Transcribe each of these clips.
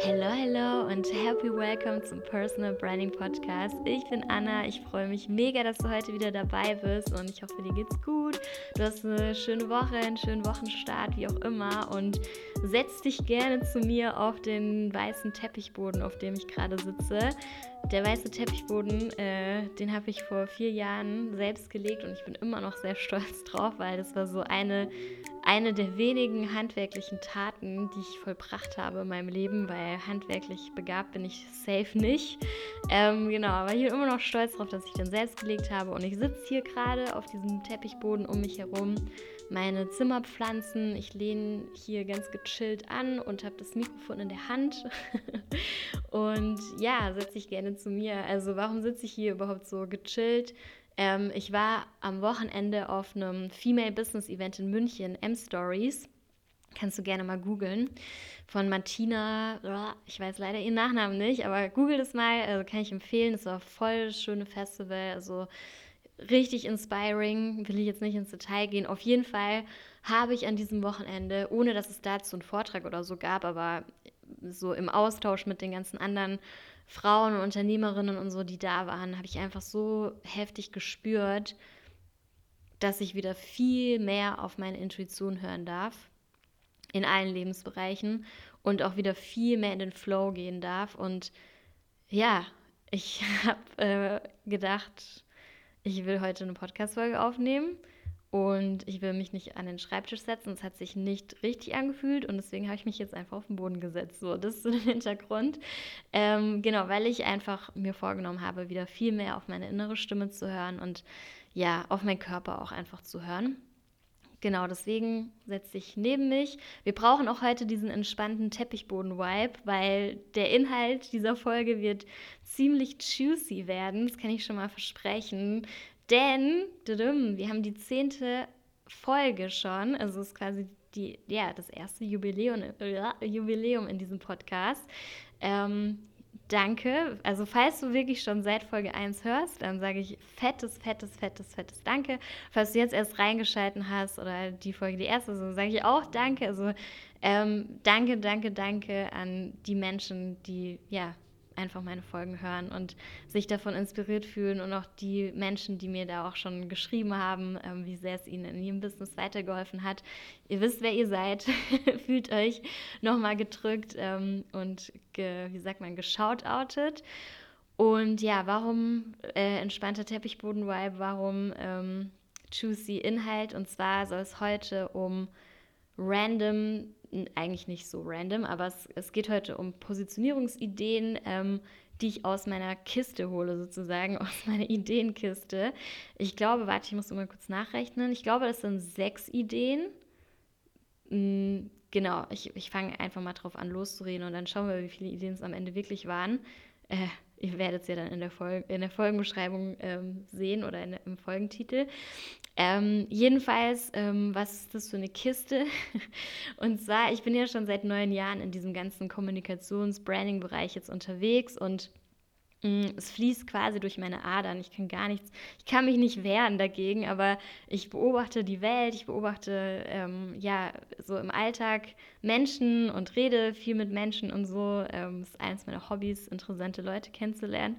Hello, hello und happy welcome zum Personal Branding Podcast. Ich bin Anna. Ich freue mich mega, dass du heute wieder dabei bist und ich hoffe, dir geht's gut. Du hast eine schöne Woche, einen schönen Wochenstart, wie auch immer und setz dich gerne zu mir auf den weißen Teppichboden, auf dem ich gerade sitze. Der weiße Teppichboden, äh, den habe ich vor vier Jahren selbst gelegt und ich bin immer noch sehr stolz drauf, weil das war so eine, eine der wenigen handwerklichen Taten, die ich vollbracht habe in meinem Leben, weil handwerklich begabt bin ich safe nicht. Ähm, genau, aber ich bin immer noch stolz darauf, dass ich den selbst gelegt habe und ich sitze hier gerade auf diesem Teppichboden um mich herum meine Zimmerpflanzen. Ich lehne hier ganz gechillt an und habe das Mikrofon in der Hand. und ja, setze ich gerne zu mir. Also warum sitze ich hier überhaupt so gechillt? Ähm, ich war am Wochenende auf einem Female Business Event in München, M-Stories. Kannst du gerne mal googeln. Von Martina, ich weiß leider ihren Nachnamen nicht, aber google das mal, also kann ich empfehlen. Es war voll schöne Festival. Also richtig inspiring, will ich jetzt nicht ins Detail gehen. Auf jeden Fall habe ich an diesem Wochenende, ohne dass es dazu einen Vortrag oder so gab, aber so im Austausch mit den ganzen anderen Frauen und Unternehmerinnen und so, die da waren, habe ich einfach so heftig gespürt, dass ich wieder viel mehr auf meine Intuition hören darf in allen Lebensbereichen und auch wieder viel mehr in den Flow gehen darf. Und ja, ich habe äh, gedacht, ich will heute eine Podcast-Folge aufnehmen und ich will mich nicht an den Schreibtisch setzen. Es hat sich nicht richtig angefühlt und deswegen habe ich mich jetzt einfach auf den Boden gesetzt. So, das ist so der Hintergrund. Ähm, genau, weil ich einfach mir vorgenommen habe, wieder viel mehr auf meine innere Stimme zu hören und ja, auf meinen Körper auch einfach zu hören. Genau, deswegen setze ich neben mich. Wir brauchen auch heute diesen entspannten Teppichboden-Vibe, weil der Inhalt dieser Folge wird ziemlich juicy werden. Das kann ich schon mal versprechen. Denn wir haben die zehnte Folge schon. Also es ist quasi die, ja, das erste Jubiläum, äh, Jubiläum in diesem Podcast. Ähm, danke. Also falls du wirklich schon seit Folge 1 hörst, dann sage ich fettes, fettes, fettes, fettes Danke. Falls du jetzt erst reingeschalten hast oder die Folge die erste, so sage ich auch Danke. Also ähm, danke, danke, danke an die Menschen, die ja einfach meine Folgen hören und sich davon inspiriert fühlen und auch die Menschen, die mir da auch schon geschrieben haben, ähm, wie sehr es ihnen in ihrem Business weitergeholfen hat. Ihr wisst, wer ihr seid, fühlt euch nochmal gedrückt ähm, und, ge, wie sagt man, geschautoutet. Und ja, warum äh, entspannter Teppichboden-Vibe, warum ähm, juicy Inhalt? Und zwar soll es heute um random eigentlich nicht so random, aber es, es geht heute um Positionierungsideen, ähm, die ich aus meiner Kiste hole, sozusagen, aus meiner Ideenkiste. Ich glaube, warte, ich muss mal kurz nachrechnen. Ich glaube, das sind sechs Ideen. Mhm, genau, ich, ich fange einfach mal drauf an, loszureden und dann schauen wir, wie viele Ideen es am Ende wirklich waren. Äh, ihr werdet es ja dann in der, Folge, in der Folgenbeschreibung ähm, sehen oder in, im Folgentitel. Ähm, jedenfalls, ähm, was ist das für eine Kiste? und zwar, ich bin ja schon seit neun Jahren in diesem ganzen Kommunikations-Branding-Bereich jetzt unterwegs und es fließt quasi durch meine Adern. Ich kann gar nichts, ich kann mich nicht wehren dagegen, aber ich beobachte die Welt, ich beobachte ähm, ja so im Alltag Menschen und rede viel mit Menschen und so. Ähm, ist eines meiner Hobbys, interessante Leute kennenzulernen.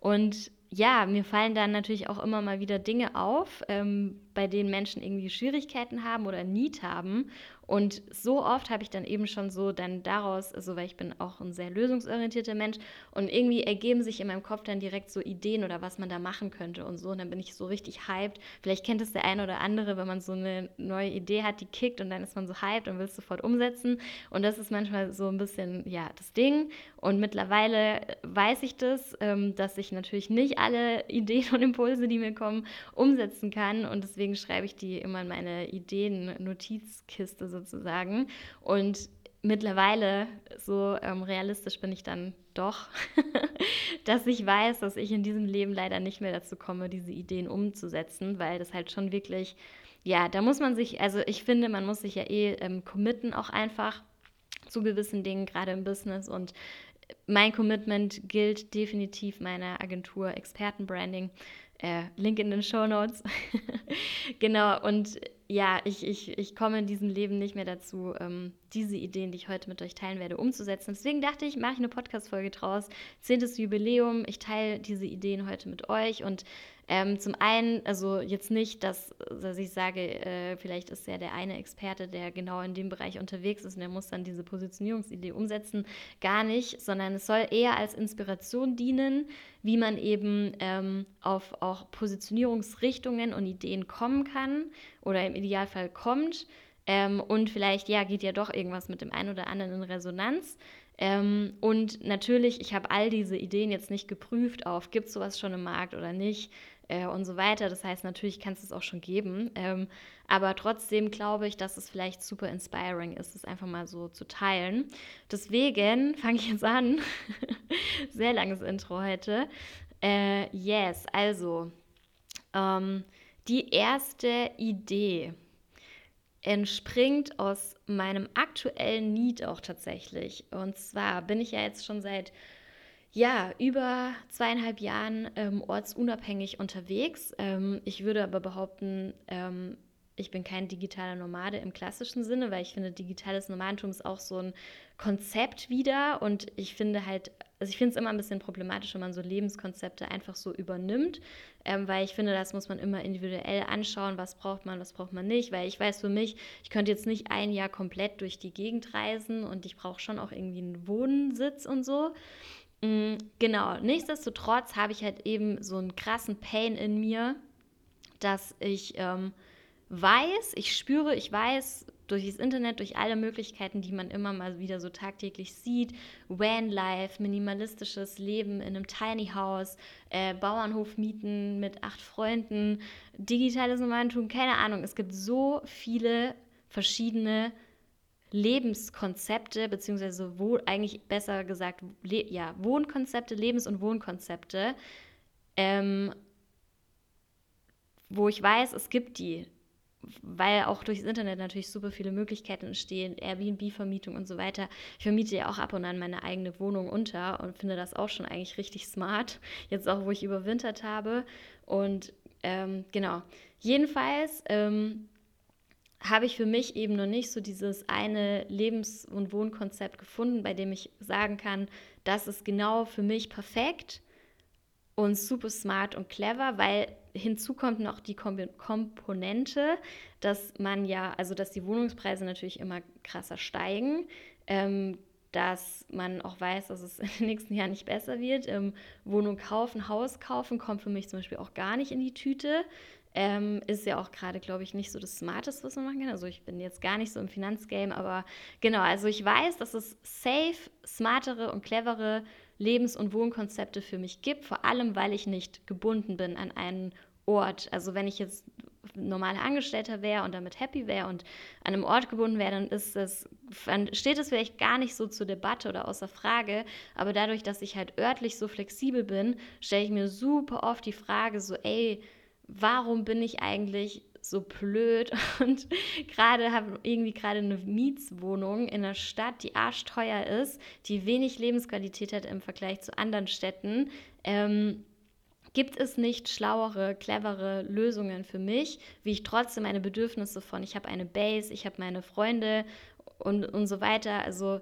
Und ja, mir fallen dann natürlich auch immer mal wieder Dinge auf, ähm, bei denen Menschen irgendwie Schwierigkeiten haben oder Need haben. Und so oft habe ich dann eben schon so dann daraus, also weil ich bin auch ein sehr lösungsorientierter Mensch und irgendwie ergeben sich in meinem Kopf dann direkt so Ideen oder was man da machen könnte und so. Und dann bin ich so richtig hyped. Vielleicht kennt es der eine oder andere, wenn man so eine neue Idee hat, die kickt und dann ist man so hyped und will es sofort umsetzen. Und das ist manchmal so ein bisschen, ja, das Ding. Und mittlerweile weiß ich das, ähm, dass ich natürlich nicht alle Ideen und Impulse, die mir kommen, umsetzen kann. Und deswegen schreibe ich die immer in meine Ideen-Notizkiste so sozusagen. Und mittlerweile, so ähm, realistisch bin ich dann doch, dass ich weiß, dass ich in diesem Leben leider nicht mehr dazu komme, diese Ideen umzusetzen, weil das halt schon wirklich, ja, da muss man sich, also ich finde, man muss sich ja eh ähm, committen auch einfach zu gewissen Dingen, gerade im Business und mein Commitment gilt definitiv meiner Agentur Expertenbranding. Äh, Link in den Show Notes. genau, und ja, ich, ich, ich komme in diesem Leben nicht mehr dazu, ähm, diese Ideen, die ich heute mit euch teilen werde, umzusetzen. Deswegen dachte ich, mache ich eine Podcast-Folge draus. Zehntes Jubiläum. Ich teile diese Ideen heute mit euch und ähm, zum einen, also jetzt nicht, dass, dass ich sage, äh, vielleicht ist ja der eine Experte, der genau in dem Bereich unterwegs ist und der muss dann diese Positionierungsidee umsetzen. Gar nicht, sondern es soll eher als Inspiration dienen, wie man eben ähm, auf auch Positionierungsrichtungen und Ideen kommen kann oder im Idealfall kommt. Ähm, und vielleicht, ja, geht ja doch irgendwas mit dem einen oder anderen in Resonanz. Ähm, und natürlich, ich habe all diese Ideen jetzt nicht geprüft auf, gibt es sowas schon im Markt oder nicht äh, und so weiter. Das heißt, natürlich kann es es auch schon geben. Ähm, aber trotzdem glaube ich, dass es vielleicht super inspiring ist, es einfach mal so zu teilen. Deswegen fange ich jetzt an. Sehr langes Intro heute. Äh, yes, also ähm, die erste Idee entspringt aus meinem aktuellen Need auch tatsächlich. Und zwar bin ich ja jetzt schon seit ja, über zweieinhalb Jahren ähm, ortsunabhängig unterwegs. Ähm, ich würde aber behaupten, ähm, ich bin kein digitaler Nomade im klassischen Sinne, weil ich finde, digitales Nomadentum ist auch so ein Konzept wieder. Und ich finde halt, also ich finde es immer ein bisschen problematisch, wenn man so Lebenskonzepte einfach so übernimmt, ähm, weil ich finde, das muss man immer individuell anschauen, was braucht man, was braucht man nicht. Weil ich weiß für mich, ich könnte jetzt nicht ein Jahr komplett durch die Gegend reisen und ich brauche schon auch irgendwie einen Wohnsitz und so. Mm, genau, nichtsdestotrotz habe ich halt eben so einen krassen Pain in mir, dass ich ähm, weiß, ich spüre, ich weiß durch das Internet, durch alle Möglichkeiten, die man immer mal wieder so tagtäglich sieht, Van-Life, minimalistisches Leben in einem Tiny House, äh, Bauernhof mieten mit acht Freunden, digitales Nomadentum, keine Ahnung. Es gibt so viele verschiedene Lebenskonzepte, beziehungsweise wo, eigentlich besser gesagt, le ja, Wohnkonzepte, Lebens- und Wohnkonzepte, ähm, wo ich weiß, es gibt die, weil auch durchs Internet natürlich super viele Möglichkeiten entstehen, Airbnb-Vermietung und so weiter. Ich vermiete ja auch ab und an meine eigene Wohnung unter und finde das auch schon eigentlich richtig smart, jetzt auch, wo ich überwintert habe. Und ähm, genau, jedenfalls ähm, habe ich für mich eben noch nicht so dieses eine Lebens- und Wohnkonzept gefunden, bei dem ich sagen kann, das ist genau für mich perfekt und super smart und clever, weil hinzu kommt noch die Komponente, dass man ja, also dass die Wohnungspreise natürlich immer krasser steigen, ähm, dass man auch weiß, dass es in den nächsten Jahren nicht besser wird. Ähm, Wohnung kaufen, Haus kaufen kommt für mich zum Beispiel auch gar nicht in die Tüte. Ähm, ist ja auch gerade, glaube ich, nicht so das Smarteste, was man machen kann. Also ich bin jetzt gar nicht so im Finanzgame, aber genau, also ich weiß, dass es safe, smartere und clevere Lebens- und Wohnkonzepte für mich gibt, vor allem weil ich nicht gebunden bin an einen Ort. Also wenn ich jetzt normaler Angestellter wäre und damit happy wäre und an einem Ort gebunden wäre, dann ist dann steht es vielleicht gar nicht so zur Debatte oder außer Frage. Aber dadurch, dass ich halt örtlich so flexibel bin, stelle ich mir super oft die Frage so, ey, warum bin ich eigentlich so blöd und gerade habe irgendwie gerade eine Mietswohnung in einer Stadt, die arschteuer ist, die wenig Lebensqualität hat im Vergleich zu anderen Städten. Ähm, gibt es nicht schlauere, clevere Lösungen für mich, wie ich trotzdem meine Bedürfnisse von, ich habe eine Base, ich habe meine Freunde und, und so weiter, also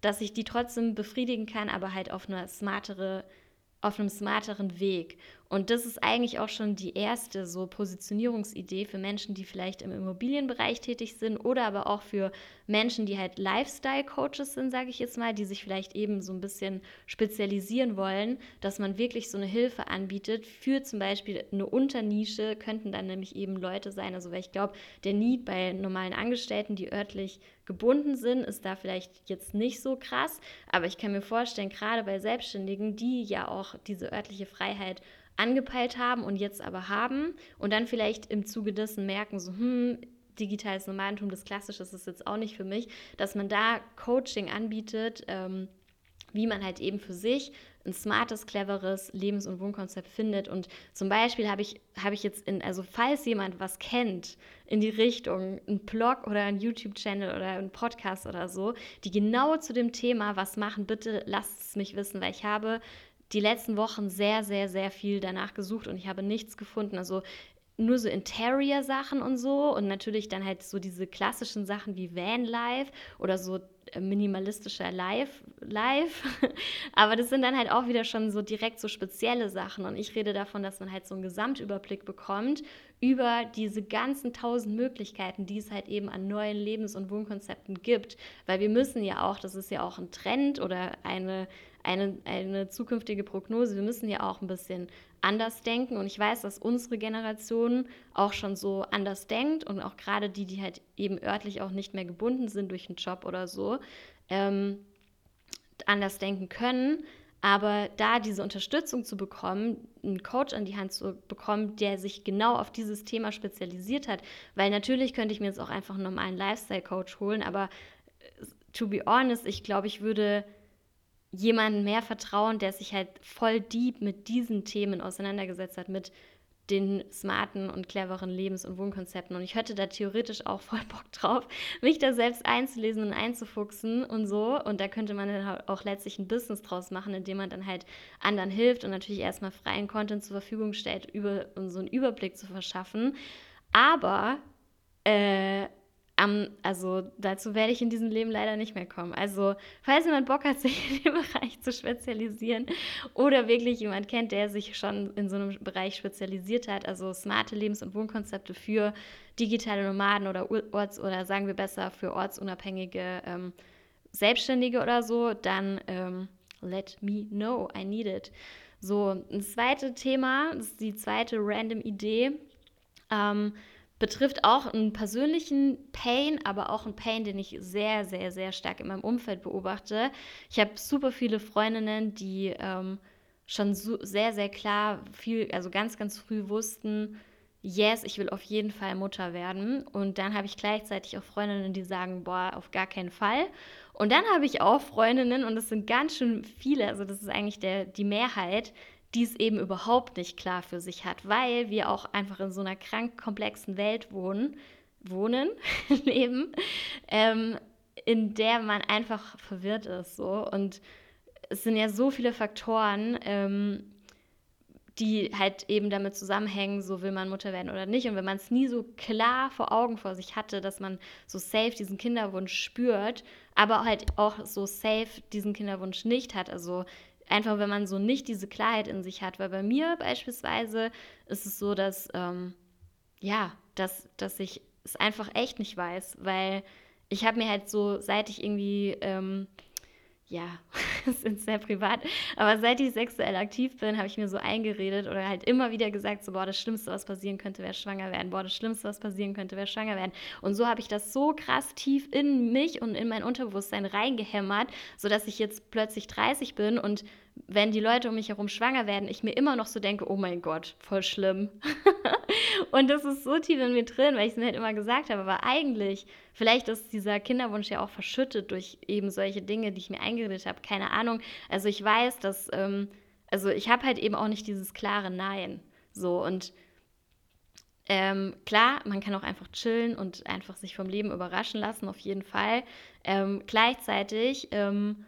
dass ich die trotzdem befriedigen kann, aber halt auf eine smartere auf einem smarteren Weg. Und das ist eigentlich auch schon die erste so Positionierungsidee für Menschen, die vielleicht im Immobilienbereich tätig sind oder aber auch für Menschen, die halt Lifestyle-Coaches sind, sage ich jetzt mal, die sich vielleicht eben so ein bisschen spezialisieren wollen, dass man wirklich so eine Hilfe anbietet für zum Beispiel eine Unternische, könnten dann nämlich eben Leute sein. Also weil ich glaube, der Need bei normalen Angestellten, die örtlich gebunden sind, ist da vielleicht jetzt nicht so krass. Aber ich kann mir vorstellen, gerade bei Selbstständigen, die ja auch diese örtliche Freiheit angepeilt haben und jetzt aber haben und dann vielleicht im Zuge dessen merken, so, hm, digitales Nomadentum, das Klassische ist es jetzt auch nicht für mich, dass man da Coaching anbietet, ähm, wie man halt eben für sich ein smartes, cleveres Lebens- und Wohnkonzept findet. Und zum Beispiel habe ich, hab ich jetzt in, also falls jemand was kennt in die Richtung, ein Blog oder ein YouTube-Channel oder ein Podcast oder so, die genau zu dem Thema was machen, bitte lasst es mich wissen, weil ich habe die letzten Wochen sehr, sehr, sehr viel danach gesucht und ich habe nichts gefunden. Also nur so Interior-Sachen und so und natürlich dann halt so diese klassischen Sachen wie Vanlife oder so äh, minimalistischer Life, Life. Aber das sind dann halt auch wieder schon so direkt so spezielle Sachen. Und ich rede davon, dass man halt so einen Gesamtüberblick bekommt über diese ganzen tausend Möglichkeiten, die es halt eben an neuen Lebens- und Wohnkonzepten gibt. Weil wir müssen ja auch, das ist ja auch ein Trend oder eine, eine, eine zukünftige Prognose, wir müssen ja auch ein bisschen anders denken. Und ich weiß, dass unsere Generation auch schon so anders denkt und auch gerade die, die halt eben örtlich auch nicht mehr gebunden sind durch einen Job oder so, ähm, anders denken können. Aber da diese Unterstützung zu bekommen, einen Coach an die Hand zu bekommen, der sich genau auf dieses Thema spezialisiert hat, weil natürlich könnte ich mir jetzt auch einfach einen normalen Lifestyle-Coach holen, aber äh, to be honest, ich glaube, ich würde jemanden mehr vertrauen, der sich halt voll deep mit diesen Themen auseinandergesetzt hat, mit den smarten und cleveren Lebens- und Wohnkonzepten. Und ich hätte da theoretisch auch voll Bock drauf, mich da selbst einzulesen und einzufuchsen und so. Und da könnte man dann auch letztlich ein Business draus machen, indem man dann halt anderen hilft und natürlich erstmal freien Content zur Verfügung stellt, über, um so einen Überblick zu verschaffen. Aber äh, um, also dazu werde ich in diesem Leben leider nicht mehr kommen. Also falls jemand Bock hat, sich in dem Bereich zu spezialisieren oder wirklich jemand kennt, der sich schon in so einem Bereich spezialisiert hat, also smarte Lebens- und Wohnkonzepte für digitale Nomaden oder Orts- oder sagen wir besser für ortsunabhängige ähm, Selbstständige oder so, dann ähm, let me know, I need it. So, ein zweites Thema, das ist die zweite random Idee. Ähm, betrifft auch einen persönlichen Pain, aber auch einen Pain, den ich sehr, sehr, sehr stark in meinem Umfeld beobachte. Ich habe super viele Freundinnen, die ähm, schon so, sehr, sehr klar viel, also ganz, ganz früh wussten, yes, ich will auf jeden Fall Mutter werden. Und dann habe ich gleichzeitig auch Freundinnen, die sagen, boah, auf gar keinen Fall. Und dann habe ich auch Freundinnen, und das sind ganz schön viele, also das ist eigentlich der, die Mehrheit, die es eben überhaupt nicht klar für sich hat, weil wir auch einfach in so einer krank komplexen Welt wohnen, wohnen, leben, ähm, in der man einfach verwirrt ist. So. Und es sind ja so viele Faktoren, ähm, die halt eben damit zusammenhängen, so will man Mutter werden oder nicht. Und wenn man es nie so klar vor Augen vor sich hatte, dass man so safe diesen Kinderwunsch spürt, aber halt auch so safe diesen Kinderwunsch nicht hat, also einfach, wenn man so nicht diese Klarheit in sich hat. Weil bei mir beispielsweise ist es so, dass, ähm, ja, dass, dass ich es einfach echt nicht weiß, weil ich habe mir halt so, seit ich irgendwie ähm, ja, ist sehr privat, aber seit ich sexuell aktiv bin, habe ich mir so eingeredet oder halt immer wieder gesagt, so, boah, das Schlimmste, was passieren könnte, wäre schwanger werden, boah, das Schlimmste, was passieren könnte, wäre schwanger werden. Und so habe ich das so krass tief in mich und in mein Unterbewusstsein reingehämmert, sodass ich jetzt plötzlich 30 bin und wenn die Leute um mich herum schwanger werden, ich mir immer noch so denke, oh mein Gott, voll schlimm. und das ist so tief in mir drin, weil ich es mir halt immer gesagt habe, aber eigentlich, vielleicht ist dieser Kinderwunsch ja auch verschüttet durch eben solche Dinge, die ich mir eingeredet habe, keine Ahnung. Also ich weiß, dass, ähm, also ich habe halt eben auch nicht dieses klare Nein. So und ähm, klar, man kann auch einfach chillen und einfach sich vom Leben überraschen lassen, auf jeden Fall. Ähm, gleichzeitig ähm,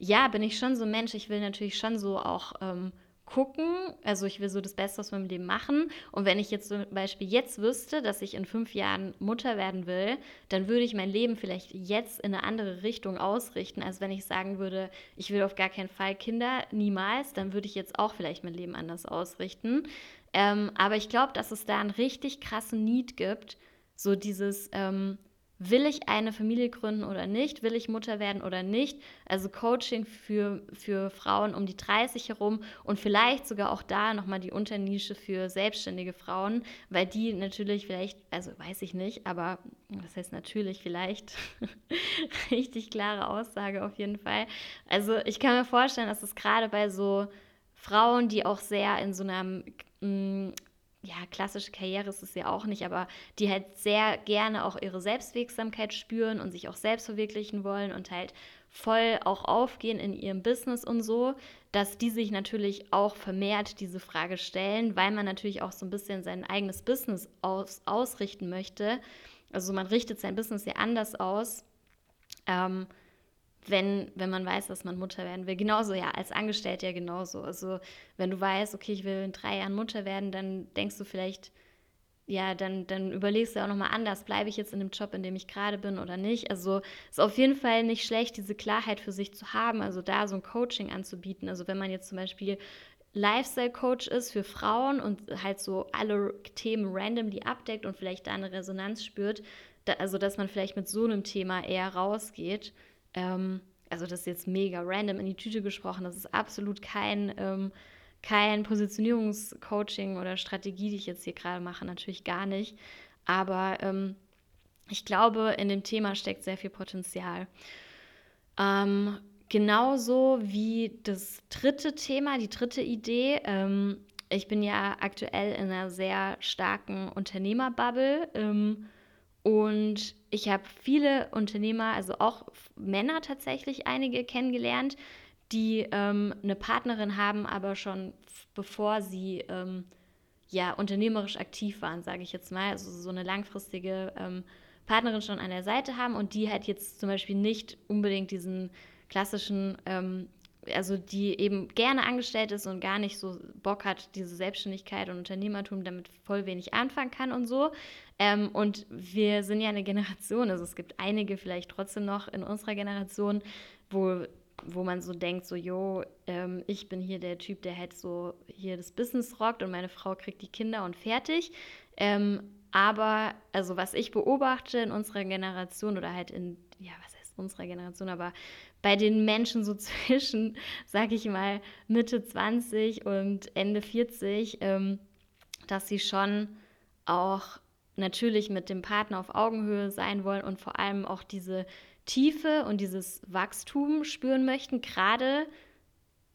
ja, bin ich schon so ein Mensch. Ich will natürlich schon so auch ähm, gucken. Also ich will so das Beste aus meinem Leben machen. Und wenn ich jetzt zum Beispiel jetzt wüsste, dass ich in fünf Jahren Mutter werden will, dann würde ich mein Leben vielleicht jetzt in eine andere Richtung ausrichten, als wenn ich sagen würde, ich will auf gar keinen Fall Kinder, niemals. Dann würde ich jetzt auch vielleicht mein Leben anders ausrichten. Ähm, aber ich glaube, dass es da einen richtig krassen Need gibt. So dieses, ähm, will ich eine Familie gründen oder nicht, will ich Mutter werden oder nicht. Also Coaching für, für Frauen um die 30 herum und vielleicht sogar auch da nochmal die Unternische für selbstständige Frauen, weil die natürlich vielleicht, also weiß ich nicht, aber das heißt natürlich vielleicht, richtig klare Aussage auf jeden Fall. Also ich kann mir vorstellen, dass es gerade bei so Frauen, die auch sehr in so einer mm, ja, klassische Karriere ist es ja auch nicht, aber die halt sehr gerne auch ihre Selbstwirksamkeit spüren und sich auch selbst verwirklichen wollen und halt voll auch aufgehen in ihrem Business und so, dass die sich natürlich auch vermehrt diese Frage stellen, weil man natürlich auch so ein bisschen sein eigenes Business aus, ausrichten möchte. Also man richtet sein Business ja anders aus. Ähm, wenn, wenn man weiß, dass man Mutter werden will. Genauso, ja, als Angestellte ja genauso. Also wenn du weißt, okay, ich will in drei Jahren Mutter werden, dann denkst du vielleicht ja, dann, dann überlegst du auch nochmal anders, bleibe ich jetzt in dem Job, in dem ich gerade bin oder nicht. Also ist auf jeden Fall nicht schlecht, diese Klarheit für sich zu haben, also da so ein Coaching anzubieten. Also wenn man jetzt zum Beispiel Lifestyle-Coach ist für Frauen und halt so alle Themen randomly abdeckt und vielleicht da eine Resonanz spürt, da, also dass man vielleicht mit so einem Thema eher rausgeht. Ähm, also das ist jetzt mega random in die Tüte gesprochen, das ist absolut kein... Ähm, kein Positionierungscoaching oder Strategie, die ich jetzt hier gerade mache, natürlich gar nicht. Aber ähm, ich glaube, in dem Thema steckt sehr viel Potenzial. Ähm, genauso wie das dritte Thema, die dritte Idee. Ähm, ich bin ja aktuell in einer sehr starken Unternehmerbubble ähm, und ich habe viele Unternehmer, also auch Männer tatsächlich einige kennengelernt, die ähm, eine Partnerin haben, aber schon bevor sie ähm, ja unternehmerisch aktiv waren, sage ich jetzt mal, also so eine langfristige ähm, Partnerin schon an der Seite haben und die halt jetzt zum Beispiel nicht unbedingt diesen klassischen, ähm, also die eben gerne angestellt ist und gar nicht so Bock hat, diese Selbstständigkeit und Unternehmertum damit voll wenig anfangen kann und so. Ähm, und wir sind ja eine Generation, also es gibt einige vielleicht trotzdem noch in unserer Generation, wo wo man so denkt, so, jo, ähm, ich bin hier der Typ, der halt so hier das Business rockt und meine Frau kriegt die Kinder und fertig. Ähm, aber, also was ich beobachte in unserer Generation oder halt in, ja, was heißt unserer Generation, aber bei den Menschen so zwischen, sag ich mal, Mitte 20 und Ende 40, ähm, dass sie schon auch natürlich mit dem Partner auf Augenhöhe sein wollen und vor allem auch diese Tiefe und dieses Wachstum spüren möchten, gerade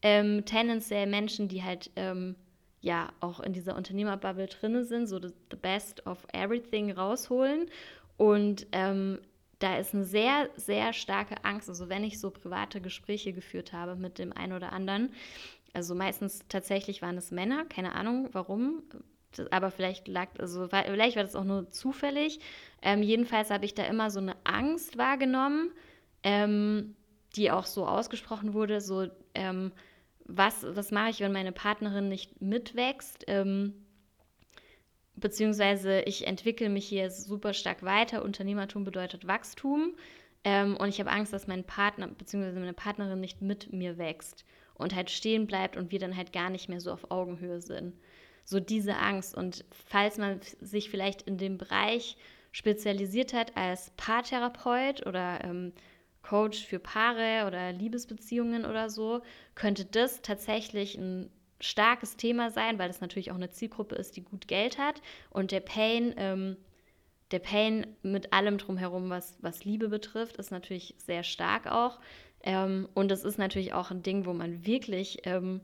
ähm, tendenziell Menschen, die halt ähm, ja auch in dieser Unternehmerbubble drin sind, so the best of everything rausholen. Und ähm, da ist eine sehr, sehr starke Angst. Also wenn ich so private Gespräche geführt habe mit dem einen oder anderen, also meistens tatsächlich waren es Männer, keine Ahnung warum, aber vielleicht lag, also vielleicht war das auch nur zufällig. Ähm, jedenfalls habe ich da immer so eine Angst wahrgenommen, ähm, die auch so ausgesprochen wurde, so ähm, was, was mache ich, wenn meine Partnerin nicht mitwächst? Ähm, beziehungsweise ich entwickle mich hier super stark weiter. Unternehmertum bedeutet Wachstum. Ähm, und ich habe Angst, dass mein Partner beziehungsweise meine Partnerin nicht mit mir wächst und halt stehen bleibt und wir dann halt gar nicht mehr so auf Augenhöhe sind so diese Angst. Und falls man sich vielleicht in dem Bereich spezialisiert hat als Paartherapeut oder ähm, Coach für Paare oder Liebesbeziehungen oder so, könnte das tatsächlich ein starkes Thema sein, weil das natürlich auch eine Zielgruppe ist, die gut Geld hat. Und der Pain, ähm, der Pain mit allem drumherum, was, was Liebe betrifft, ist natürlich sehr stark auch. Ähm, und das ist natürlich auch ein Ding, wo man wirklich ähm,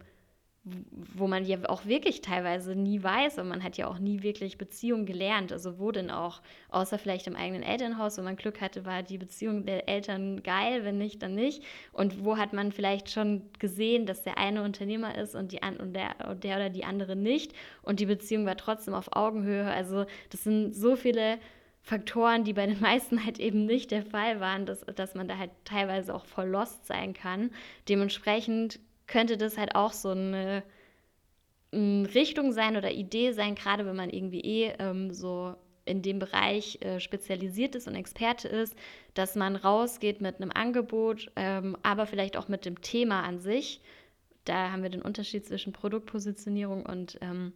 wo man ja auch wirklich teilweise nie weiß und man hat ja auch nie wirklich Beziehung gelernt. Also wo denn auch, außer vielleicht im eigenen Elternhaus, wenn man Glück hatte, war die Beziehung der Eltern geil, wenn nicht, dann nicht. Und wo hat man vielleicht schon gesehen, dass der eine Unternehmer ist und, die, und, der, der oder die andere nicht und die Beziehung war trotzdem auf Augenhöhe. Also das sind so viele Faktoren, die bei den meisten halt eben nicht der Fall waren, dass, dass man da halt teilweise auch voll lost sein kann. Dementsprechend könnte das halt auch so eine, eine Richtung sein oder Idee sein, gerade wenn man irgendwie eh ähm, so in dem Bereich äh, spezialisiert ist und Experte ist, dass man rausgeht mit einem Angebot, ähm, aber vielleicht auch mit dem Thema an sich. Da haben wir den Unterschied zwischen Produktpositionierung und ähm,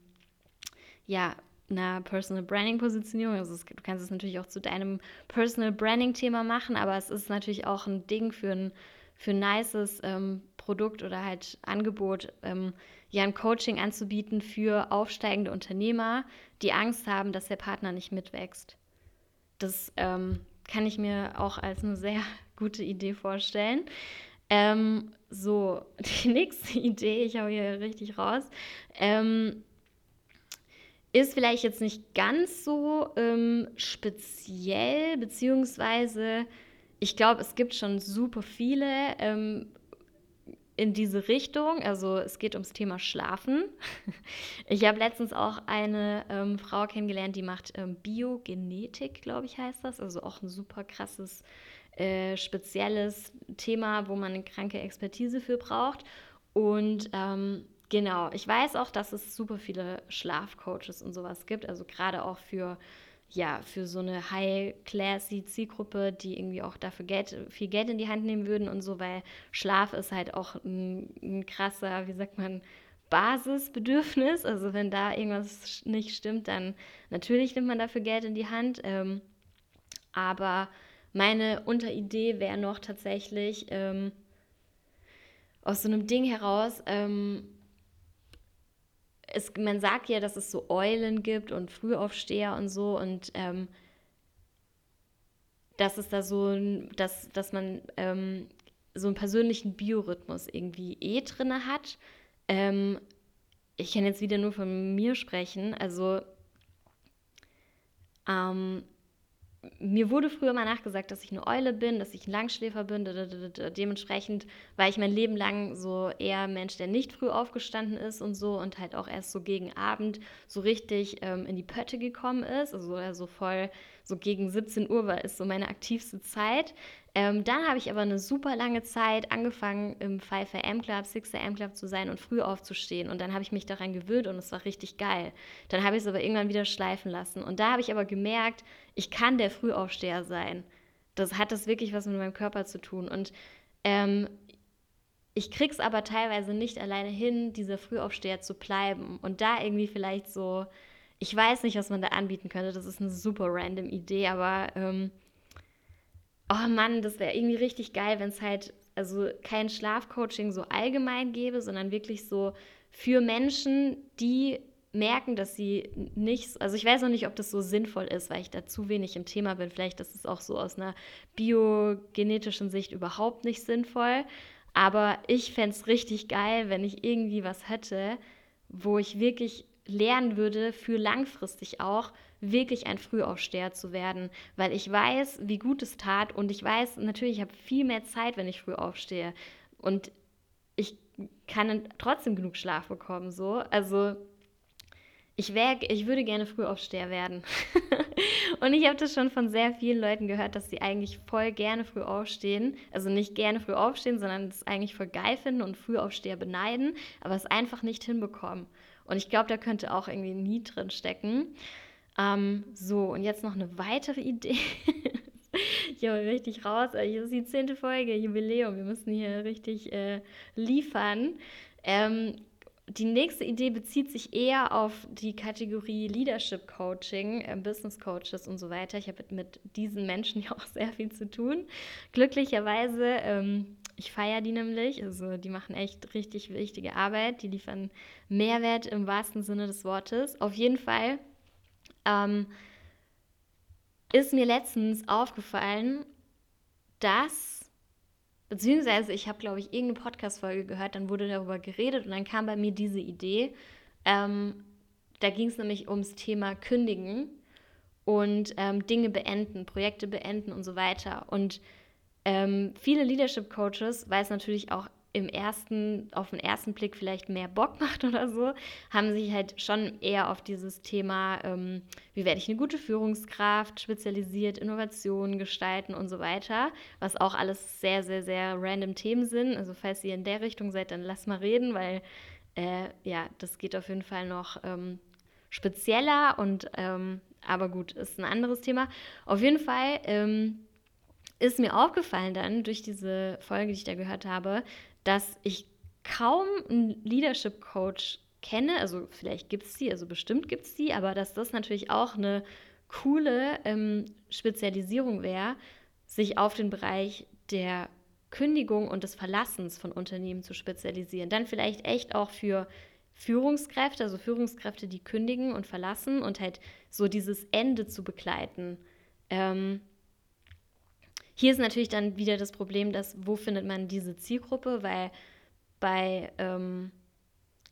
ja, einer Personal Branding Positionierung. Also es, du kannst es natürlich auch zu deinem Personal Branding Thema machen, aber es ist natürlich auch ein Ding für ein, für ein nices ähm, Produkt oder halt Angebot, ähm, ja ein Coaching anzubieten für aufsteigende Unternehmer, die Angst haben, dass der Partner nicht mitwächst. Das ähm, kann ich mir auch als eine sehr gute Idee vorstellen. Ähm, so, die nächste Idee, ich hau hier richtig raus, ähm, ist vielleicht jetzt nicht ganz so ähm, speziell, beziehungsweise ich glaube, es gibt schon super viele ähm, in diese Richtung. Also es geht ums Thema Schlafen. Ich habe letztens auch eine ähm, Frau kennengelernt, die macht ähm, Biogenetik, glaube ich, heißt das. Also auch ein super krasses, äh, spezielles Thema, wo man eine kranke Expertise für braucht. Und ähm, genau, ich weiß auch, dass es super viele Schlafcoaches und sowas gibt, also gerade auch für ja, für so eine high-classy Zielgruppe, die irgendwie auch dafür Geld, viel Geld in die Hand nehmen würden und so, weil Schlaf ist halt auch ein, ein krasser, wie sagt man, Basisbedürfnis. Also wenn da irgendwas nicht stimmt, dann natürlich nimmt man dafür Geld in die Hand. Ähm, aber meine Unteridee wäre noch tatsächlich ähm, aus so einem Ding heraus, ähm, es, man sagt ja, dass es so Eulen gibt und Frühaufsteher und so und ähm, dass es da so, dass, dass man ähm, so einen persönlichen Biorhythmus irgendwie eh drin hat. Ähm, ich kann jetzt wieder nur von mir sprechen. Also ähm, mir wurde früher mal nachgesagt, dass ich eine Eule bin, dass ich ein Langschläfer bin. Dementsprechend war ich mein Leben lang so eher Mensch, der nicht früh aufgestanden ist und so und halt auch erst so gegen Abend so richtig ähm, in die Pötte gekommen ist. Also, also voll so gegen 17 Uhr war ist so meine aktivste Zeit. Ähm, dann habe ich aber eine super lange Zeit angefangen, im 5 AM Club, 6 AM Club zu sein und früh aufzustehen. Und dann habe ich mich daran gewöhnt und es war richtig geil. Dann habe ich es aber irgendwann wieder schleifen lassen. Und da habe ich aber gemerkt, ich kann der Frühaufsteher sein. Das hat das wirklich was mit meinem Körper zu tun. Und ähm, ich krieg's aber teilweise nicht alleine hin, dieser Frühaufsteher zu bleiben. Und da irgendwie vielleicht so ich weiß nicht, was man da anbieten könnte. Das ist eine super random Idee, aber ähm, oh Mann, das wäre irgendwie richtig geil, wenn es halt also kein Schlafcoaching so allgemein gäbe, sondern wirklich so für Menschen, die merken, dass sie nicht, also ich weiß noch nicht, ob das so sinnvoll ist, weil ich da zu wenig im Thema bin. Vielleicht ist es auch so aus einer biogenetischen Sicht überhaupt nicht sinnvoll. Aber ich fände es richtig geil, wenn ich irgendwie was hätte, wo ich wirklich lernen würde, für langfristig auch wirklich ein Frühaufsteher zu werden, weil ich weiß, wie gut es tat und ich weiß natürlich, ich habe viel mehr Zeit, wenn ich früh aufstehe und ich kann trotzdem genug Schlaf bekommen, so. Also ich, wär, ich würde gerne Frühaufsteher werden. und ich habe das schon von sehr vielen Leuten gehört, dass sie eigentlich voll gerne früh aufstehen. Also nicht gerne früh aufstehen, sondern es eigentlich voll geil finden und Frühaufsteher beneiden, aber es einfach nicht hinbekommen. Und ich glaube, da könnte auch irgendwie nie drin stecken. Ähm, so, und jetzt noch eine weitere Idee. ich habe richtig raus. Hier ist die zehnte Folge, Jubiläum. Wir müssen hier richtig äh, liefern. Ähm, die nächste Idee bezieht sich eher auf die Kategorie Leadership Coaching, äh, Business Coaches und so weiter. Ich habe mit diesen Menschen ja auch sehr viel zu tun. Glücklicherweise ähm, ich feiere die nämlich. Also die machen echt richtig wichtige Arbeit. Die liefern Mehrwert im wahrsten Sinne des Wortes. Auf jeden Fall ähm, ist mir letztens aufgefallen, dass, beziehungsweise ich habe, glaube ich, irgendeine Podcast-Folge gehört, dann wurde darüber geredet und dann kam bei mir diese Idee. Ähm, da ging es nämlich ums Thema Kündigen und ähm, Dinge beenden, Projekte beenden und so weiter. Und ähm, viele Leadership Coaches, weil es natürlich auch im ersten, auf den ersten Blick vielleicht mehr Bock macht oder so, haben sich halt schon eher auf dieses Thema, ähm, wie werde ich eine gute Führungskraft, spezialisiert, Innovationen gestalten und so weiter, was auch alles sehr, sehr, sehr random Themen sind. Also falls ihr in der Richtung seid, dann lasst mal reden, weil äh, ja, das geht auf jeden Fall noch ähm, spezieller und ähm, aber gut, ist ein anderes Thema. Auf jeden Fall ähm, ist mir aufgefallen dann durch diese Folge, die ich da gehört habe, dass ich kaum einen Leadership Coach kenne. Also vielleicht gibt es die, also bestimmt gibt es die, aber dass das natürlich auch eine coole ähm, Spezialisierung wäre, sich auf den Bereich der Kündigung und des Verlassens von Unternehmen zu spezialisieren. Dann vielleicht echt auch für Führungskräfte, also Führungskräfte, die kündigen und verlassen und halt so dieses Ende zu begleiten. Ähm, hier ist natürlich dann wieder das Problem, dass wo findet man diese Zielgruppe, weil bei, ähm,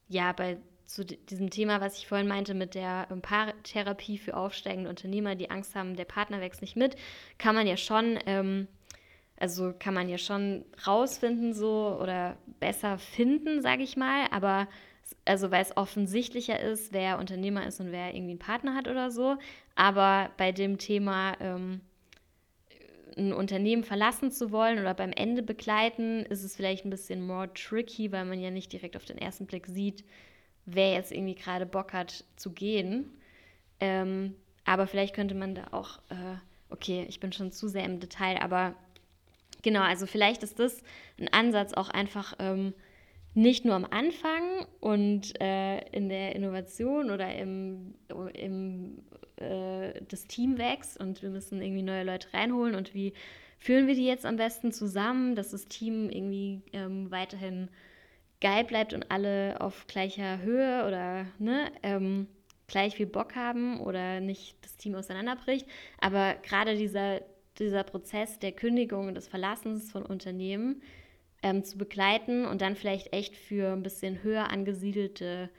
ja, bei zu diesem Thema, was ich vorhin meinte, mit der ähm, Paartherapie für aufsteigende Unternehmer, die Angst haben, der Partner wächst nicht mit, kann man ja schon, ähm, also kann man ja schon rausfinden so oder besser finden, sage ich mal, aber also weil es offensichtlicher ist, wer Unternehmer ist und wer irgendwie einen Partner hat oder so, aber bei dem Thema ähm, ein Unternehmen verlassen zu wollen oder beim Ende begleiten, ist es vielleicht ein bisschen more tricky, weil man ja nicht direkt auf den ersten Blick sieht, wer jetzt irgendwie gerade Bock hat zu gehen. Ähm, aber vielleicht könnte man da auch, äh, okay, ich bin schon zu sehr im Detail, aber genau, also vielleicht ist das ein Ansatz auch einfach ähm, nicht nur am Anfang und äh, in der Innovation oder im, im äh, das Team wächst und wir müssen irgendwie neue Leute reinholen und wie führen wir die jetzt am besten zusammen, dass das Team irgendwie ähm, weiterhin geil bleibt und alle auf gleicher Höhe oder ne, ähm, gleich viel Bock haben oder nicht das Team auseinanderbricht. Aber gerade dieser, dieser Prozess der Kündigung und des Verlassens von Unternehmen ähm, zu begleiten und dann vielleicht echt für ein bisschen höher angesiedelte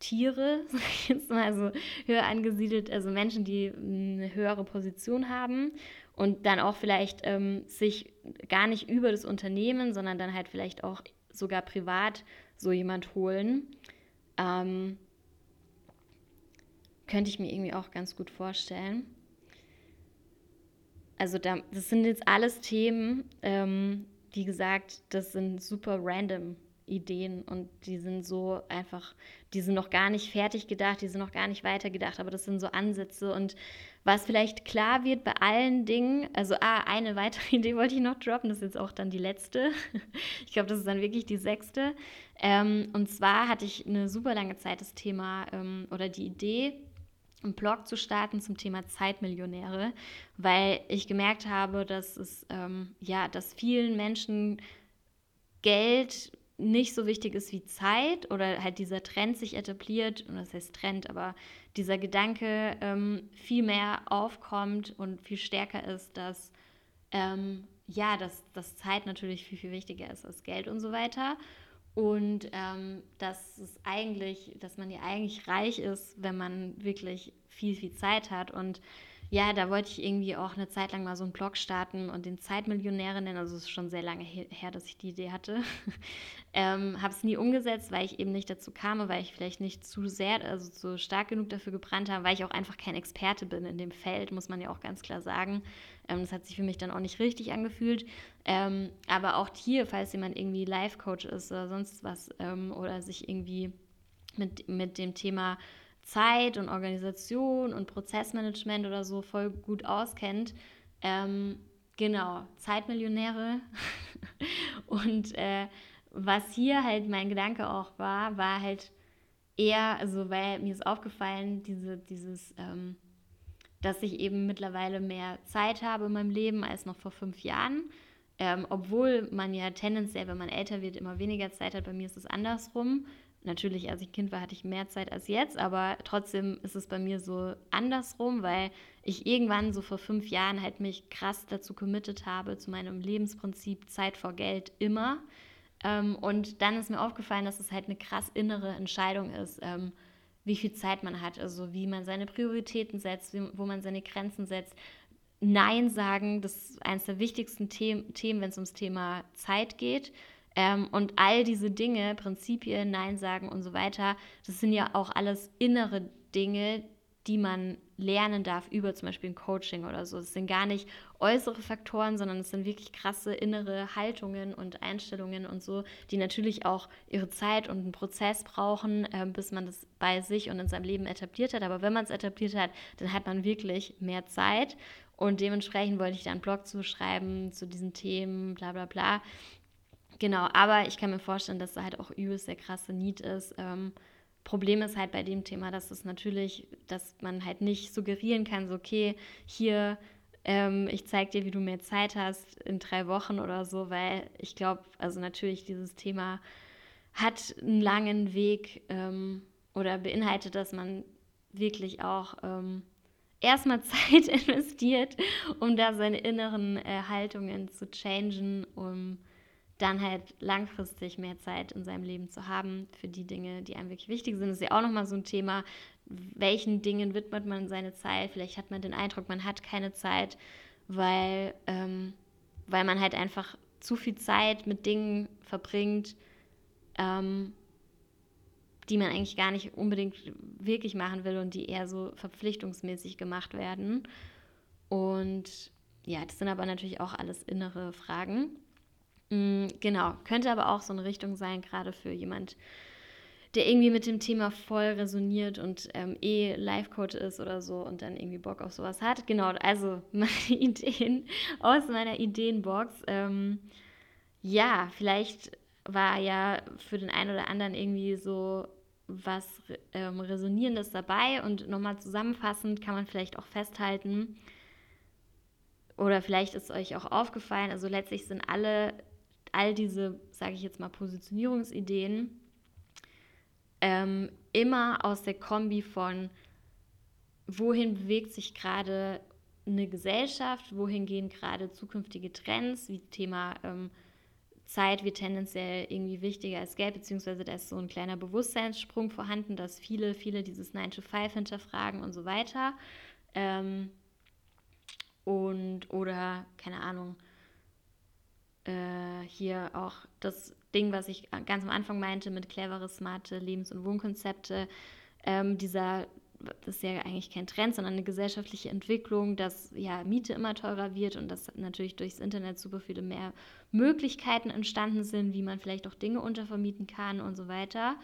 Tiere, sag ich jetzt mal, also höher angesiedelt, also Menschen, die eine höhere Position haben und dann auch vielleicht ähm, sich gar nicht über das Unternehmen, sondern dann halt vielleicht auch sogar privat so jemand holen. Ähm, könnte ich mir irgendwie auch ganz gut vorstellen. Also da, das sind jetzt alles Themen, ähm, wie gesagt, das sind super random Ideen und die sind so einfach, die sind noch gar nicht fertig gedacht, die sind noch gar nicht weiter gedacht, aber das sind so Ansätze und was vielleicht klar wird bei allen Dingen, also ah, eine weitere Idee wollte ich noch droppen, das ist jetzt auch dann die letzte. Ich glaube, das ist dann wirklich die sechste. Ähm, und zwar hatte ich eine super lange Zeit das Thema ähm, oder die Idee, einen Blog zu starten zum Thema Zeitmillionäre, weil ich gemerkt habe, dass es ähm, ja, dass vielen Menschen Geld nicht so wichtig ist wie Zeit oder halt dieser Trend sich etabliert, und das heißt Trend, aber dieser Gedanke ähm, viel mehr aufkommt und viel stärker ist, dass ähm, ja, dass, dass Zeit natürlich viel, viel wichtiger ist als Geld und so weiter. Und ähm, dass es eigentlich, dass man ja eigentlich reich ist, wenn man wirklich viel, viel Zeit hat. Und ja, da wollte ich irgendwie auch eine Zeit lang mal so einen Blog starten und den Zeitmillionäre nennen. Also es ist schon sehr lange her, dass ich die Idee hatte. ähm, habe es nie umgesetzt, weil ich eben nicht dazu kam, weil ich vielleicht nicht zu sehr, also zu stark genug dafür gebrannt habe, weil ich auch einfach kein Experte bin in dem Feld, muss man ja auch ganz klar sagen. Ähm, das hat sich für mich dann auch nicht richtig angefühlt. Ähm, aber auch hier, falls jemand irgendwie Life-Coach ist oder sonst was ähm, oder sich irgendwie mit, mit dem Thema Zeit und Organisation und Prozessmanagement oder so voll gut auskennt. Ähm, genau, Zeitmillionäre. und äh, was hier halt mein Gedanke auch war, war halt eher, also weil mir ist aufgefallen, diese, dieses, ähm, dass ich eben mittlerweile mehr Zeit habe in meinem Leben als noch vor fünf Jahren. Ähm, obwohl man ja tendenziell, wenn man älter wird, immer weniger Zeit hat. Bei mir ist es andersrum. Natürlich, als ich Kind war, hatte ich mehr Zeit als jetzt, aber trotzdem ist es bei mir so andersrum, weil ich irgendwann so vor fünf Jahren halt mich krass dazu committed habe, zu meinem Lebensprinzip Zeit vor Geld immer. Ähm, und dann ist mir aufgefallen, dass es halt eine krass innere Entscheidung ist, ähm, wie viel Zeit man hat, also wie man seine Prioritäten setzt, wo man seine Grenzen setzt. Nein sagen, das ist eines der wichtigsten Themen, Themen wenn es ums Thema Zeit geht. Ähm, und all diese Dinge, Prinzipien, Nein sagen und so weiter, das sind ja auch alles innere Dinge, die man lernen darf über zum Beispiel ein Coaching oder so. Es sind gar nicht äußere Faktoren, sondern es sind wirklich krasse innere Haltungen und Einstellungen und so, die natürlich auch ihre Zeit und einen Prozess brauchen, äh, bis man das bei sich und in seinem Leben etabliert hat. Aber wenn man es etabliert hat, dann hat man wirklich mehr Zeit. Und dementsprechend wollte ich da einen Blog zu schreiben zu diesen Themen, bla bla bla. Genau, aber ich kann mir vorstellen, dass da halt auch übelst der krasse Need ist. Ähm, Problem ist halt bei dem Thema, dass es natürlich, dass man halt nicht suggerieren kann, so okay, hier, ähm, ich zeige dir, wie du mehr Zeit hast in drei Wochen oder so, weil ich glaube, also natürlich dieses Thema hat einen langen Weg ähm, oder beinhaltet, dass man wirklich auch ähm, erstmal Zeit investiert, um da seine inneren äh, Haltungen zu changen, um dann halt langfristig mehr Zeit in seinem Leben zu haben für die Dinge, die einem wirklich wichtig sind. Das ist ja auch nochmal so ein Thema, welchen Dingen widmet man seine Zeit? Vielleicht hat man den Eindruck, man hat keine Zeit, weil, ähm, weil man halt einfach zu viel Zeit mit Dingen verbringt, ähm, die man eigentlich gar nicht unbedingt wirklich machen will und die eher so verpflichtungsmäßig gemacht werden. Und ja, das sind aber natürlich auch alles innere Fragen. Mhm, genau, könnte aber auch so eine Richtung sein, gerade für jemand, der irgendwie mit dem Thema voll resoniert und ähm, eh Life-Coach ist oder so und dann irgendwie Bock auf sowas hat. Genau, also meine Ideen aus meiner Ideenbox. Ähm, ja, vielleicht war ja für den einen oder anderen irgendwie so was ähm, Resonierendes dabei und nochmal zusammenfassend kann man vielleicht auch festhalten, oder vielleicht ist euch auch aufgefallen, also letztlich sind alle, all diese, sage ich jetzt mal, Positionierungsideen ähm, immer aus der Kombi von, wohin bewegt sich gerade eine Gesellschaft, wohin gehen gerade zukünftige Trends, wie Thema ähm, Zeit wird tendenziell irgendwie wichtiger als Geld, beziehungsweise da ist so ein kleiner Bewusstseinssprung vorhanden, dass viele, viele dieses 9 to 5 hinterfragen und so weiter. Ähm, und oder, keine Ahnung, äh, hier auch das Ding, was ich ganz am Anfang meinte mit clevere, smarte Lebens- und Wohnkonzepte, ähm, dieser das ist ja eigentlich kein Trend, sondern eine gesellschaftliche Entwicklung, dass ja Miete immer teurer wird und dass natürlich durchs Internet super viele mehr Möglichkeiten entstanden sind, wie man vielleicht auch Dinge untervermieten kann und so weiter.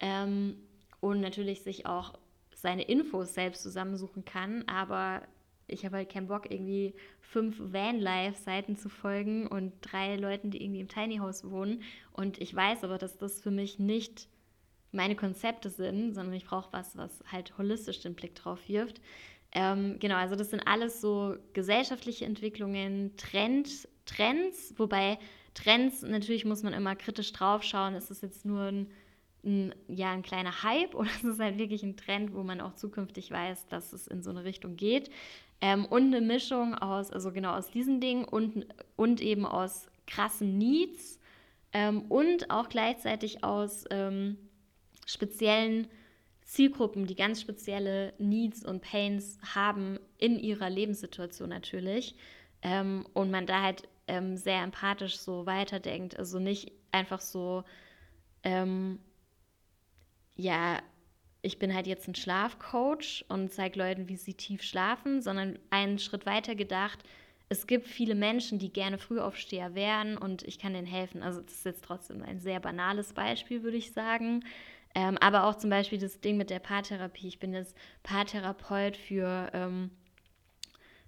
Ähm, und natürlich sich auch seine Infos selbst zusammensuchen kann, aber ich habe halt keinen Bock, irgendwie fünf Vanlife-Seiten zu folgen und drei Leuten, die irgendwie im Tiny House wohnen. Und ich weiß aber, dass das für mich nicht meine Konzepte sind, sondern ich brauche was, was halt holistisch den Blick drauf wirft. Ähm, genau, also das sind alles so gesellschaftliche Entwicklungen, Trend, Trends, wobei Trends, natürlich muss man immer kritisch drauf schauen, ist es jetzt nur ein, ein, ja, ein kleiner Hype oder ist es halt wirklich ein Trend, wo man auch zukünftig weiß, dass es in so eine Richtung geht. Ähm, und eine Mischung aus, also genau aus diesen Dingen und, und eben aus krassen Needs ähm, und auch gleichzeitig aus ähm, speziellen Zielgruppen, die ganz spezielle Needs und Pains haben in ihrer Lebenssituation natürlich. Ähm, und man da halt ähm, sehr empathisch so weiterdenkt. Also nicht einfach so, ähm, ja, ich bin halt jetzt ein Schlafcoach und zeige Leuten, wie sie tief schlafen, sondern einen Schritt weiter gedacht, es gibt viele Menschen, die gerne Frühaufsteher wären und ich kann denen helfen. Also das ist jetzt trotzdem ein sehr banales Beispiel, würde ich sagen. Ähm, aber auch zum Beispiel das Ding mit der Paartherapie. Ich bin jetzt Paartherapeut für, ähm,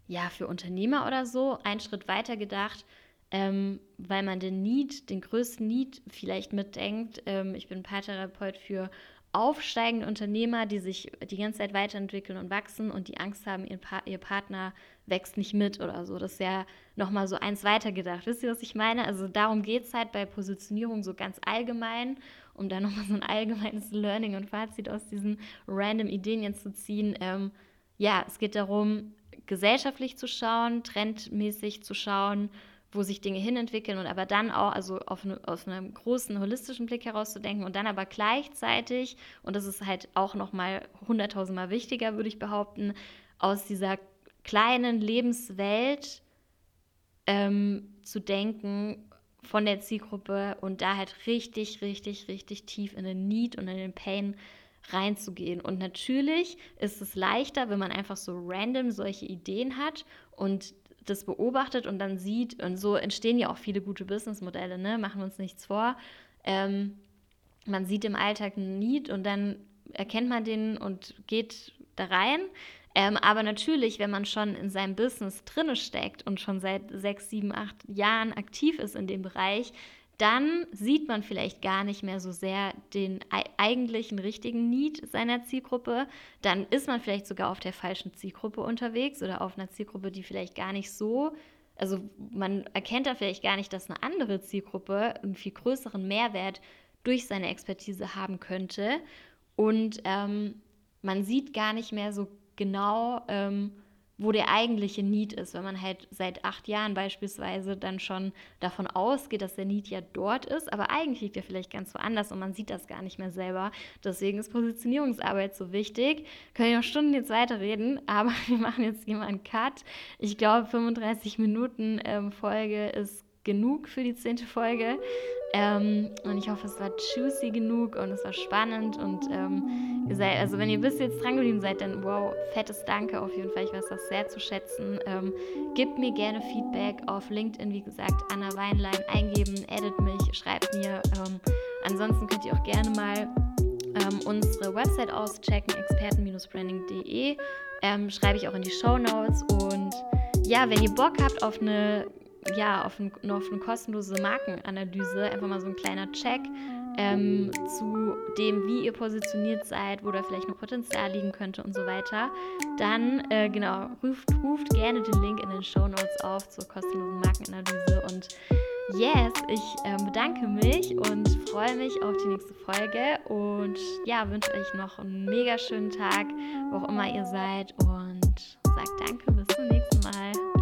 ja, für Unternehmer oder so. Einen Schritt weiter gedacht, ähm, weil man den Need, den größten Need vielleicht mitdenkt. Ähm, ich bin Paartherapeut für aufsteigende Unternehmer, die sich die ganze Zeit weiterentwickeln und wachsen und die Angst haben, ihr, pa ihr Partner wächst nicht mit oder so. Das ist ja nochmal so eins weitergedacht. Wisst ihr, was ich meine? Also darum geht es halt bei Positionierung so ganz allgemein, um da nochmal so ein allgemeines Learning und Fazit aus diesen random Ideen jetzt zu ziehen. Ähm, ja, es geht darum, gesellschaftlich zu schauen, trendmäßig zu schauen wo sich Dinge hinentwickeln und aber dann auch, also auf, eine, aus einem großen holistischen Blick herauszudenken und dann aber gleichzeitig, und das ist halt auch nochmal hunderttausendmal wichtiger, würde ich behaupten, aus dieser kleinen Lebenswelt ähm, zu denken von der Zielgruppe und da halt richtig, richtig, richtig tief in den Need und in den Pain reinzugehen. Und natürlich ist es leichter, wenn man einfach so random solche Ideen hat und das beobachtet und dann sieht, und so entstehen ja auch viele gute Businessmodelle, ne? machen wir uns nichts vor. Ähm, man sieht im Alltag einen Need und dann erkennt man den und geht da rein. Ähm, aber natürlich, wenn man schon in seinem Business drinne steckt und schon seit sechs, sieben, acht Jahren aktiv ist in dem Bereich, dann sieht man vielleicht gar nicht mehr so sehr den eigentlichen richtigen Need seiner Zielgruppe. Dann ist man vielleicht sogar auf der falschen Zielgruppe unterwegs oder auf einer Zielgruppe, die vielleicht gar nicht so, also man erkennt da vielleicht gar nicht, dass eine andere Zielgruppe einen viel größeren Mehrwert durch seine Expertise haben könnte. Und ähm, man sieht gar nicht mehr so genau, ähm, wo der eigentliche Need ist, wenn man halt seit acht Jahren beispielsweise dann schon davon ausgeht, dass der Need ja dort ist, aber eigentlich liegt er vielleicht ganz woanders und man sieht das gar nicht mehr selber. Deswegen ist Positionierungsarbeit so wichtig. Können wir noch Stunden jetzt weiterreden, aber wir machen jetzt hier mal einen Cut. Ich glaube, 35 Minuten ähm, Folge ist genug für die zehnte Folge. Ähm, und ich hoffe, es war juicy genug und es war spannend. Und ähm, ihr seid, also wenn ihr bis jetzt dran geblieben seid, dann wow, fettes Danke auf jeden Fall. Ich weiß das sehr zu schätzen. Ähm, gebt mir gerne Feedback auf LinkedIn, wie gesagt, Anna Weinlein eingeben, edit mich, schreibt mir. Ähm, ansonsten könnt ihr auch gerne mal ähm, unsere Website auschecken, experten-branding.de. Ähm, schreibe ich auch in die Show Notes. Und ja, wenn ihr Bock habt auf eine ja, auf, ein, auf eine kostenlose Markenanalyse, einfach mal so ein kleiner Check ähm, zu dem, wie ihr positioniert seid, wo da vielleicht noch Potenzial liegen könnte und so weiter, dann äh, genau, ruft, ruft gerne den Link in den Show Notes auf zur kostenlosen Markenanalyse und yes, ich äh, bedanke mich und freue mich auf die nächste Folge und ja, wünsche euch noch einen mega schönen Tag, wo auch immer ihr seid und sagt danke, bis zum nächsten Mal.